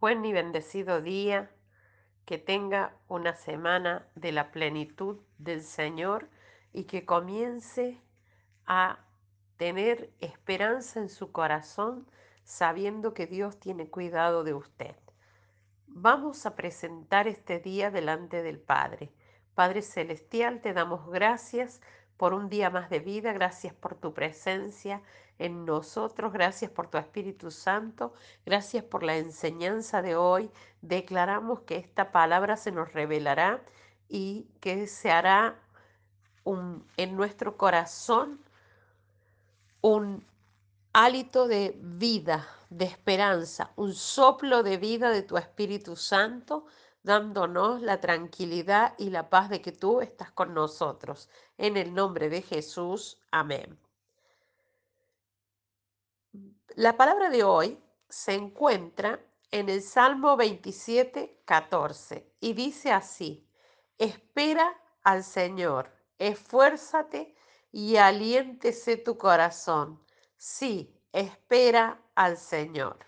Buen y bendecido día, que tenga una semana de la plenitud del Señor y que comience a tener esperanza en su corazón sabiendo que Dios tiene cuidado de usted. Vamos a presentar este día delante del Padre. Padre Celestial, te damos gracias por un día más de vida, gracias por tu presencia en nosotros, gracias por tu Espíritu Santo, gracias por la enseñanza de hoy. Declaramos que esta palabra se nos revelará y que se hará en nuestro corazón un hálito de vida, de esperanza, un soplo de vida de tu Espíritu Santo, dándonos la tranquilidad y la paz de que tú estás con nosotros. En el nombre de Jesús, amén. La palabra de hoy se encuentra en el Salmo 27, 14 y dice así, espera al Señor, esfuérzate y aliéntese tu corazón Sí, espera al Señor.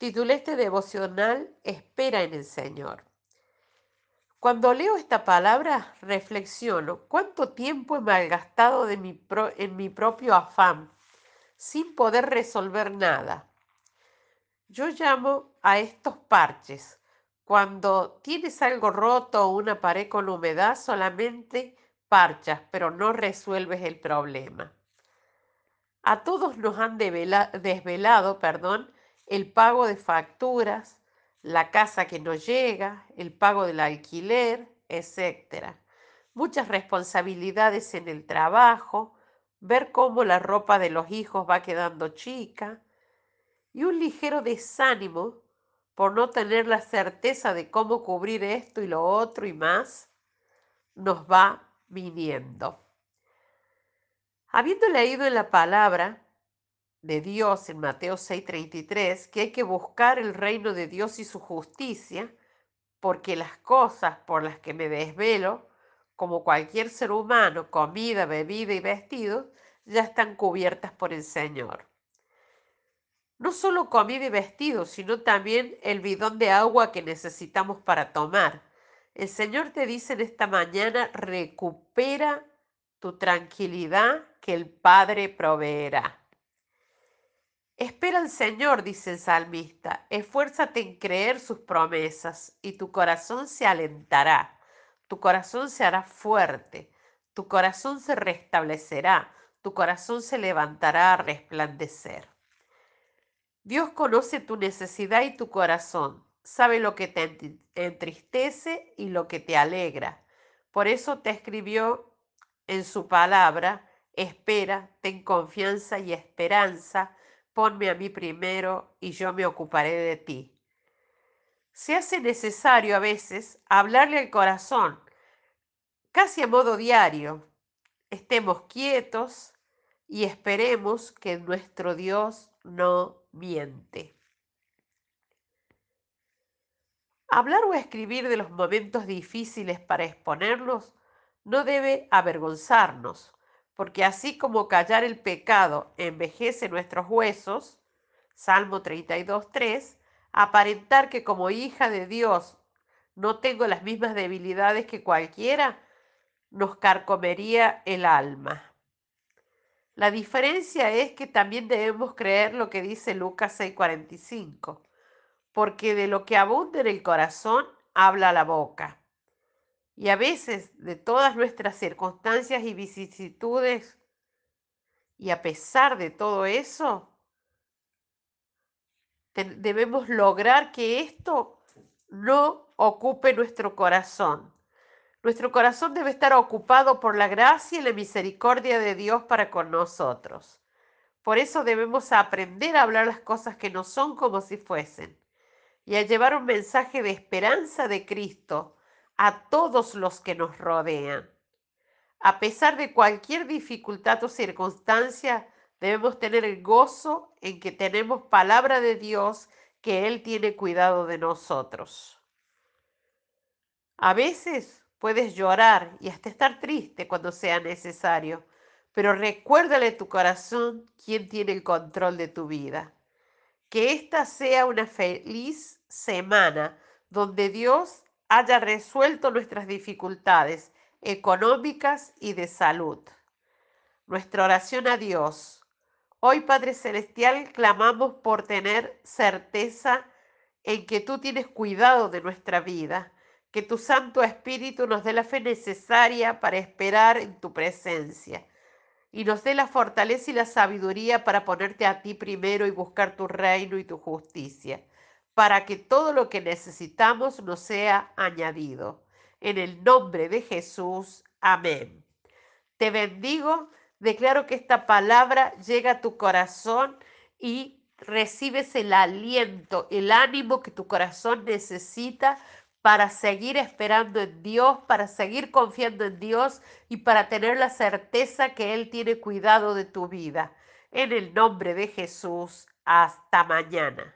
Titulé este devocional Espera en el Señor. Cuando leo esta palabra, reflexiono cuánto tiempo he malgastado en mi propio afán, sin poder resolver nada. Yo llamo a estos parches. Cuando tienes algo roto o una pared con humedad, solamente parchas, pero no resuelves el problema. A todos nos han desvelado perdón, el pago de facturas, la casa que no llega, el pago del alquiler, etc. Muchas responsabilidades en el trabajo, ver cómo la ropa de los hijos va quedando chica y un ligero desánimo por no tener la certeza de cómo cubrir esto y lo otro y más, nos va viniendo. Habiendo leído en la palabra de Dios en Mateo 6:33 que hay que buscar el reino de Dios y su justicia, porque las cosas por las que me desvelo, como cualquier ser humano, comida, bebida y vestidos, ya están cubiertas por el Señor. No solo comida y vestidos, sino también el bidón de agua que necesitamos para tomar. El Señor te dice en esta mañana, recupera tu tranquilidad que el Padre proveerá. Espera al Señor, dice el salmista, esfuérzate en creer sus promesas y tu corazón se alentará, tu corazón se hará fuerte, tu corazón se restablecerá, tu corazón se levantará a resplandecer. Dios conoce tu necesidad y tu corazón, sabe lo que te entristece y lo que te alegra. Por eso te escribió en su palabra, espera, ten confianza y esperanza, ponme a mí primero y yo me ocuparé de ti. Se hace necesario a veces hablarle al corazón, casi a modo diario. Estemos quietos y esperemos que nuestro Dios no miente. Hablar o escribir de los momentos difíciles para exponerlos no debe avergonzarnos, porque así como callar el pecado envejece nuestros huesos, Salmo 32, 3, aparentar que como hija de Dios no tengo las mismas debilidades que cualquiera, nos carcomería el alma. La diferencia es que también debemos creer lo que dice Lucas 6:45, porque de lo que abunda en el corazón habla la boca. Y a veces de todas nuestras circunstancias y vicisitudes, y a pesar de todo eso, debemos lograr que esto no ocupe nuestro corazón. Nuestro corazón debe estar ocupado por la gracia y la misericordia de Dios para con nosotros. Por eso debemos aprender a hablar las cosas que no son como si fuesen y a llevar un mensaje de esperanza de Cristo a todos los que nos rodean. A pesar de cualquier dificultad o circunstancia, debemos tener el gozo en que tenemos palabra de Dios, que Él tiene cuidado de nosotros. A veces puedes llorar y hasta estar triste cuando sea necesario, pero recuérdale a tu corazón quién tiene el control de tu vida. Que esta sea una feliz semana donde Dios haya resuelto nuestras dificultades económicas y de salud. Nuestra oración a Dios. Hoy, Padre Celestial, clamamos por tener certeza en que tú tienes cuidado de nuestra vida, que tu Santo Espíritu nos dé la fe necesaria para esperar en tu presencia y nos dé la fortaleza y la sabiduría para ponerte a ti primero y buscar tu reino y tu justicia, para que todo lo que necesitamos nos sea añadido. En el nombre de Jesús, amén. Te bendigo, declaro que esta palabra llega a tu corazón y recibes el aliento, el ánimo que tu corazón necesita para seguir esperando en Dios, para seguir confiando en Dios y para tener la certeza que Él tiene cuidado de tu vida. En el nombre de Jesús, hasta mañana.